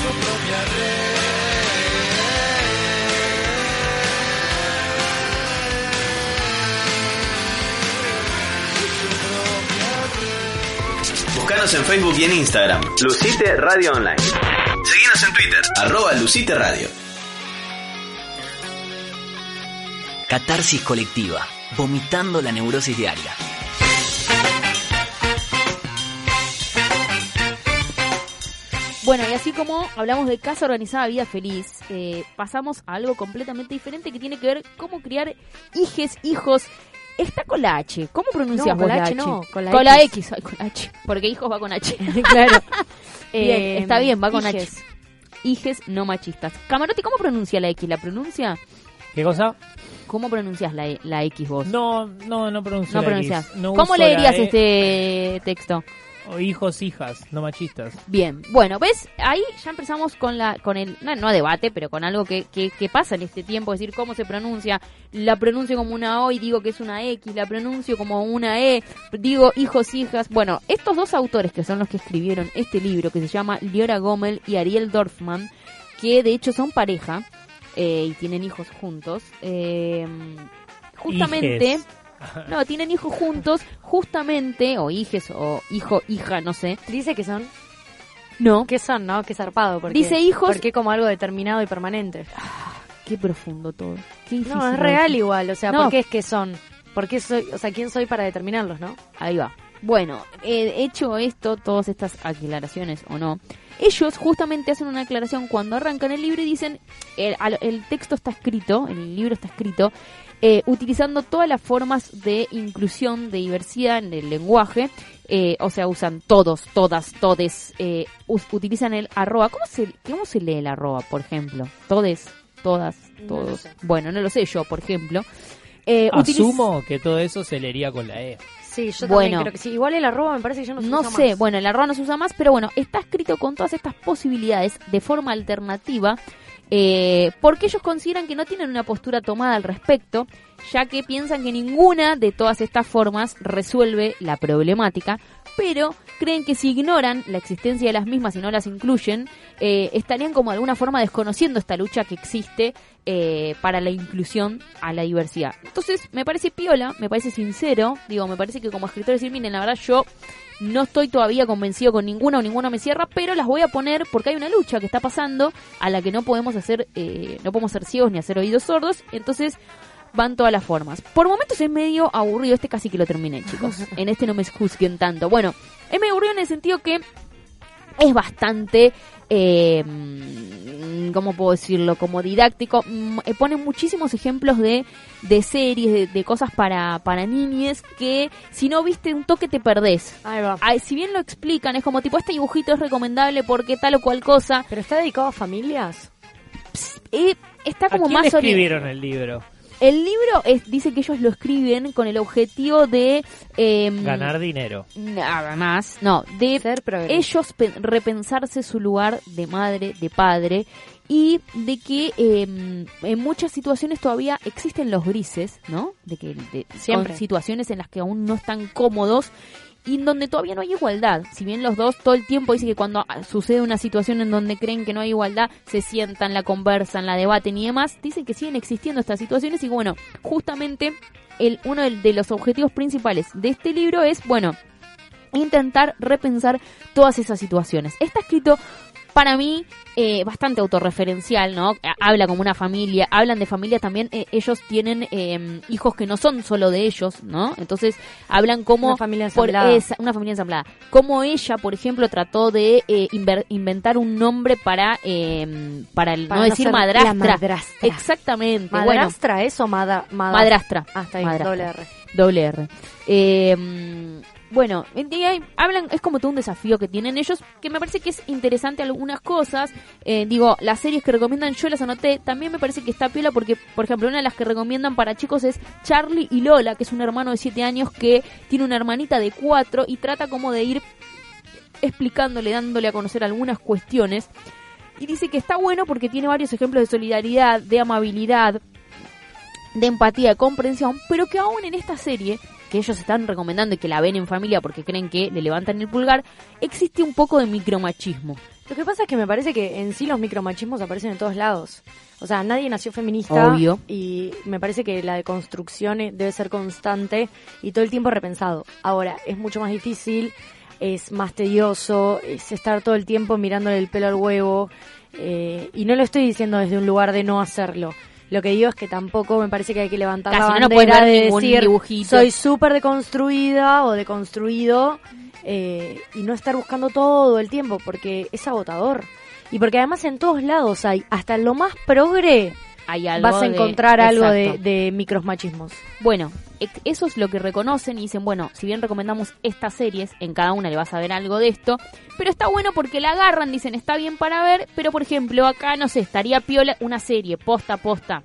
Su propia Búscanos en Facebook y en Instagram. Lucite Radio Online. Seguinos en Twitter. Arroba Lucite Radio. Catarsis colectiva. Vomitando la neurosis diaria. Bueno, y así como hablamos de Casa Organizada Vida Feliz, eh, pasamos a algo completamente diferente que tiene que ver cómo criar hijes, hijos. Está con la H. ¿Cómo pronuncias No, con la H no, con la con la X. X. Ay, con la H. Porque hijos va con H. claro. Eh, Bien, está bien, va con hijes. H. Hijes no machistas. Camarote, ¿cómo pronuncia la X? ¿La pronuncia? ¿Qué cosa? ¿Cómo pronuncias la, la X vos? No, no, no pronuncio No la pronuncias. X. No ¿Cómo la leerías E. este texto? O hijos, hijas, no machistas. Bien, bueno, ¿ves? Ahí ya empezamos con la con el, no, no debate, pero con algo que, que, que pasa en este tiempo, es decir, cómo se pronuncia. La pronuncio como una O y digo que es una X, la pronuncio como una E, digo hijos, hijas. Bueno, estos dos autores que son los que escribieron este libro, que se llama Liora Gommel y Ariel Dorfman, que de hecho son pareja eh, y tienen hijos juntos, eh, justamente... Hijes. No, tienen hijos juntos, justamente, o hijes, o hijo, hija, no sé. Dice que son. No, ¿Qué son, no? Qué zarpado. Porque, Dice hijos- Porque como algo determinado y permanente. qué profundo todo. Qué No, es real igual. O sea, No. ¿por qué es que son? ¿Por qué soy? O sea, ¿quién soy para determinarlos, no? Ahí va. Bueno, eh, hecho esto, todas estas aclaraciones o no, ellos justamente hacen una aclaración cuando arrancan el libro y dicen, el, el texto está escrito, el libro está escrito, eh, utilizando todas las formas de inclusión, de diversidad en el lenguaje, eh, o sea, usan todos, todas, todes, eh, utilizan el arroba. ¿Cómo se, ¿Cómo se lee el arroba, por ejemplo? Todes, todas, todos. sé. Bueno, no lo sé yo, por ejemplo. Eh, utiliz- Asumo que todo eso se leería con la E. Sí, yo Bueno. también creo que sí. Igual el arroba me parece que ya no se No usa sé, más. bueno, el arroba no se usa más, pero bueno, está escrito con todas estas posibilidades de forma alternativa, eh, porque ellos consideran que no tienen una postura tomada al respecto, ya que piensan que ninguna de todas estas formas resuelve la problemática, pero creen que si ignoran la existencia de las mismas y no las incluyen, eh, estarían como de alguna forma desconociendo esta lucha que existe eh, para la inclusión a la diversidad. Entonces, me parece piola, me parece sincero, digo, me parece que como escritor decir, miren, la verdad yo no estoy todavía convencido con ninguna o ninguna me cierra, pero las voy a poner porque hay una lucha que está pasando a la que no podemos hacer, eh, no podemos ser ciegos ni hacer oídos sordos, entonces van todas las formas. Por momentos es medio aburrido, este casi que lo terminé, chicos. En este no me juzguen tanto. Bueno, es medio aburrido en el sentido que es bastante, eh, ¿cómo puedo decirlo? Como didáctico. Mm, eh, Pone muchísimos ejemplos de, de series, de, de cosas para, para niñes que si no viste un toque te perdés. Ahí va. Ay, si bien lo explican, es como tipo, este dibujito es recomendable porque tal o cual cosa. ¿Pero está dedicado a familias? Eh, está ¿A como quién le más escribieron el libro? El libro es, dice que ellos lo escriben con el objetivo de... em, Ganar dinero. Nada más. No, de Ser ellos pe- repensarse su lugar de madre, de padre y de que eh, en muchas situaciones todavía existen los grises, ¿no? De que de- Siempre. son situaciones en las que aún no están cómodos y en donde todavía no hay igualdad. Si bien los dos todo el tiempo dicen que cuando sucede una situación en donde creen que no hay igualdad, se sientan, la conversan, la debaten y demás, dicen que siguen existiendo estas situaciones y bueno, justamente el, uno de los objetivos principales de este libro es, bueno, intentar repensar todas esas situaciones. Está escrito para mí eh, bastante autorreferencial, ¿no? Habla como una familia, hablan de familia también, eh, ellos tienen eh, hijos que no son solo de ellos, ¿no? Entonces hablan como Una familia por ensamblada. esa- una familia ensamblada. Como ella, por ejemplo, trató de eh, inventar un nombre para eh, para el Para no no decir madrastra. madrastra. Exactamente. Bueno, ¿Madrastra es o mada, mada- madrastra. Ah, está bien, Madrastra. doble R. Doble R. Eh, bueno, hablan, es como todo un desafío que tienen ellos, que me parece que es interesante algunas cosas. Eh, digo, las series que recomiendan yo las anoté, también me parece que está piola porque, por ejemplo, una de las que recomiendan para chicos es Charlie y Lola, que es un hermano de 7 años que tiene una hermanita de 4 y trata como de ir explicándole, dándole a conocer algunas cuestiones. Y dice que está bueno porque tiene varios ejemplos de solidaridad, de amabilidad, de empatía, de comprensión, pero que aún en esta serie, que ellos están recomendando y que la ven en familia porque creen que le levantan el pulgar, existe un poco de micromachismo. Lo que pasa es que me parece que en sí los micromachismos aparecen en todos lados. O sea, nadie nació feminista. Obvio. Y me parece que la deconstrucción eh, debe ser constante y todo el tiempo repensado. Ahora, es mucho más difícil, es más tedioso, es estar todo el tiempo mirándole el pelo al huevo. eh, y no lo estoy diciendo desde un lugar de no hacerlo. Lo que digo es que tampoco me parece que hay que levantar Casi la no, no bandera ver de decir dibujito. soy súper deconstruida o deconstruido eh, y no estar buscando todo el tiempo porque es agotador. Y porque además en todos lados hay, hasta en lo más progre, Hay algo vas a de- encontrar algo de, de micromachismos. Bueno, eso es lo que reconocen y dicen, bueno, si bien recomendamos estas series, en cada una le vas a ver algo de esto, pero está bueno porque la agarran, dicen, está bien para ver, pero por ejemplo, acá, no sé, estaría piola una serie posta a posta,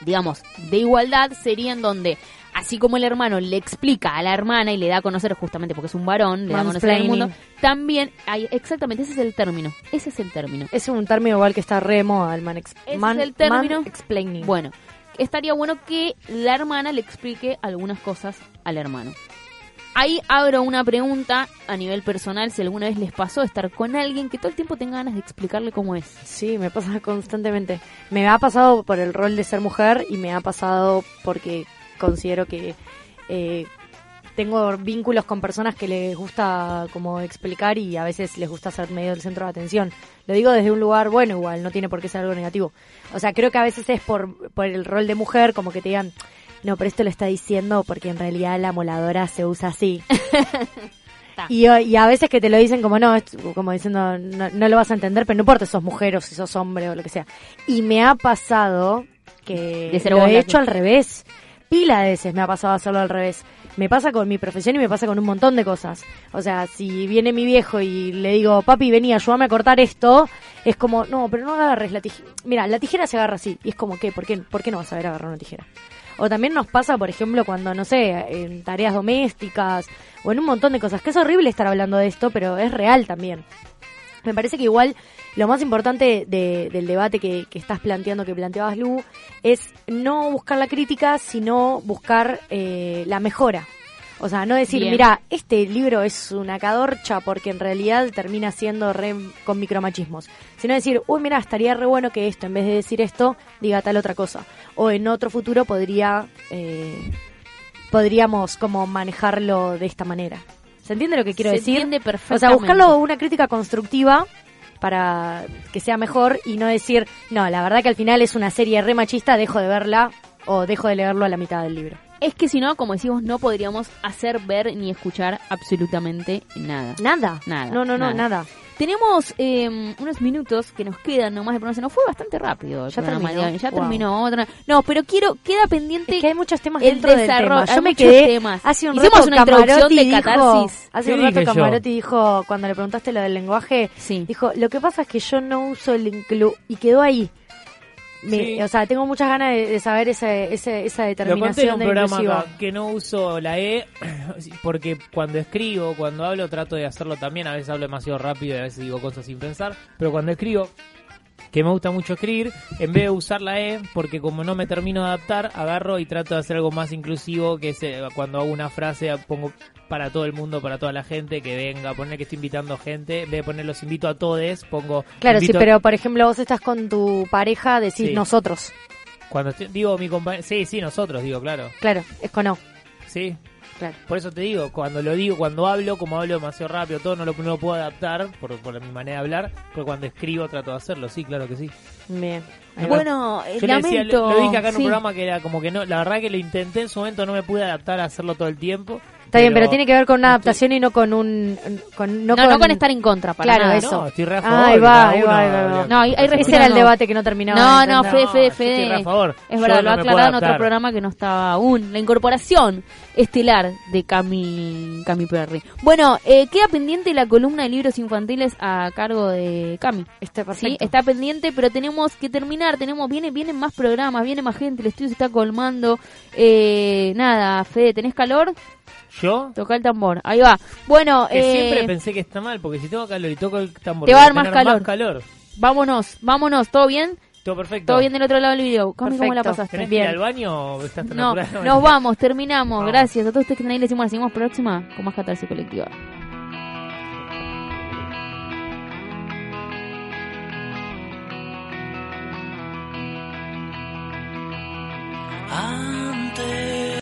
digamos, de igualdad, sería en donde, así como el hermano le explica a la hermana y le da a conocer justamente porque es un varón, le da a conocer al mundo, también hay, exactamente, ese es el término, ese es el término. Es un término igual que está re moda, el man, ex- Ese man- es el término. man explaining. Bueno, estaría bueno que la hermana le explique algunas cosas al hermano. Ahí abro una pregunta a nivel personal, si alguna vez les pasó estar con alguien que todo el tiempo tenga ganas de explicarle cómo es. Sí, me pasa constantemente. Me ha pasado por el rol de ser mujer y me ha pasado porque considero que eh, tengo vínculos con personas que les gusta como explicar y a veces les gusta ser medio del centro de atención. Lo digo desde un lugar bueno igual, no tiene por qué ser algo negativo. O sea, creo que a veces es por, por el rol de mujer como que te digan, no, pero esto lo está diciendo porque en realidad la moladora se usa así. Y, y a veces que te lo dicen como no, como diciendo no, no lo vas a entender, pero no importa si sos mujer o si sos hombre o lo que sea. Y me ha pasado que De ser lo he hecho al revés. Pila de veces me ha pasado hacerlo al revés. Me pasa con mi profesión y me pasa con un montón de cosas. O sea, si viene mi viejo y le digo, papi, vení, ayúdame a cortar esto, es como, no, pero no agarres la tijera. Mira, la tijera se agarra así. Y es como, ¿qué? ¿Por qué, ¿Por qué no vas a saber agarrar una tijera? O también nos pasa, por ejemplo, cuando, no sé, en tareas domésticas o en un montón de cosas, que es horrible estar hablando de esto, pero es real también. Me parece que igual lo más importante de- del debate que, que estás planteando, que planteabas Lu, es no buscar la crítica, sino buscar eh, la mejora. O sea, no decir, Bien. mira, este libro es una cadorcha porque en realidad termina siendo re con micromachismos. Sino decir, uy, mira, estaría re bueno que esto, en vez de decir esto, diga tal otra cosa. O en otro futuro podría, eh, podríamos como manejarlo de esta manera. ¿Se entiende lo que quiero Se decir? entiende O sea, perfectamente. buscarlo una crítica constructiva para que sea mejor y no decir, no, la verdad que al final es una serie re machista, dejo de verla o dejo de leerlo a la mitad del libro. Es que si no, como decimos, no podríamos hacer ver ni escuchar absolutamente nada. Nada. Nada, No, no, no, nada. Tenemos eh, unos minutos que nos quedan nomás de. Se nos fue bastante rápido Ya programa terminó. Ya Wow. terminó otra. No, pero quiero, queda pendiente Es que hay muchos temas el dentro del tema. Yo me quedé temas. hace un Hicimos rato una introducción Camarotti de dijo, catarsis. hace ¿Qué un rato yo? Camarotti dijo cuando le preguntaste lo del lenguaje, Sí. dijo, lo que pasa es que yo no uso el inclu y quedó ahí. Me- Sí. O sea, tengo muchas ganas de, de saber ese, ese- esa Lo conté en determinación un de programa acá, que no uso la E porque cuando escribo, cuando hablo trato de hacerlo también, a veces hablo demasiado rápido y a veces digo cosas sin pensar, pero cuando escribo, que me gusta mucho escribir, en vez de usar la E, porque como no me termino de adaptar, agarro y trato de hacer algo más inclusivo, que es eh, cuando hago una frase pongo para todo el mundo, para toda la gente que venga, poner que estoy invitando gente, en vez de poner los invito a todos, pongo Claro, sí, pero por ejemplo vos estás con tu pareja, decís Sí. nosotros. cuando estoy- digo mi compañero, sí, sí, nosotros digo, claro. Claro, es con O. Sí, Claro. Por eso te digo, cuando lo digo, cuando hablo, como hablo demasiado rápido, todo no lo, no lo puedo adaptar por, por mi manera de hablar, pero cuando escribo trato de hacerlo, sí, claro que sí. Bien. Bueno, Yo le decía, lamento. lo, lo dije acá en un sí. programa que era como que no, la verdad que lo intenté en su momento, no me pude adaptar a hacerlo todo el tiempo. Está bien, pero tiene que ver con una adaptación y no con un... Con, no, No, no con estar en contra, para Claro, nada. eso. No, estoy re a favor. ahí va, ahí va, ahí va. No, ahí- ahí Ese era el debate que no terminaba. No, no. Fede, Fede, estoy Fede. re a favor. Es verdad, lo puedo aclararon en otro programa que no estaba aún. La incorporación estelar de Cami, Cami Perry. Bueno, eh, queda pendiente la columna de libros infantiles a cargo de Cami. Está perfecto. Sí, está pendiente, pero tenemos que terminar. Tenemos, viene, vienen más programas, viene más gente, el estudio se está colmando. Eh, nada, Fede, ¿tenés calor? ¿Yo? Toca el tambor. Ahí va. Bueno, Que eh, siempre pensé que está mal, porque si tengo calor y toco el tambor, Te va a dar más calor. calor. vámonos, vámonos. ¿Todo bien? Todo perfecto. ¿Todo bien del otro lado del video? Cami, ¿cómo la pasaste? ¿Tenés que ir Bien. al baño o estás tan No, apurado? nos vamos, terminamos. Gracias a todos ustedes que están ahí. Les decimos, la seguimos próxima con más catarsis colectiva. Ah,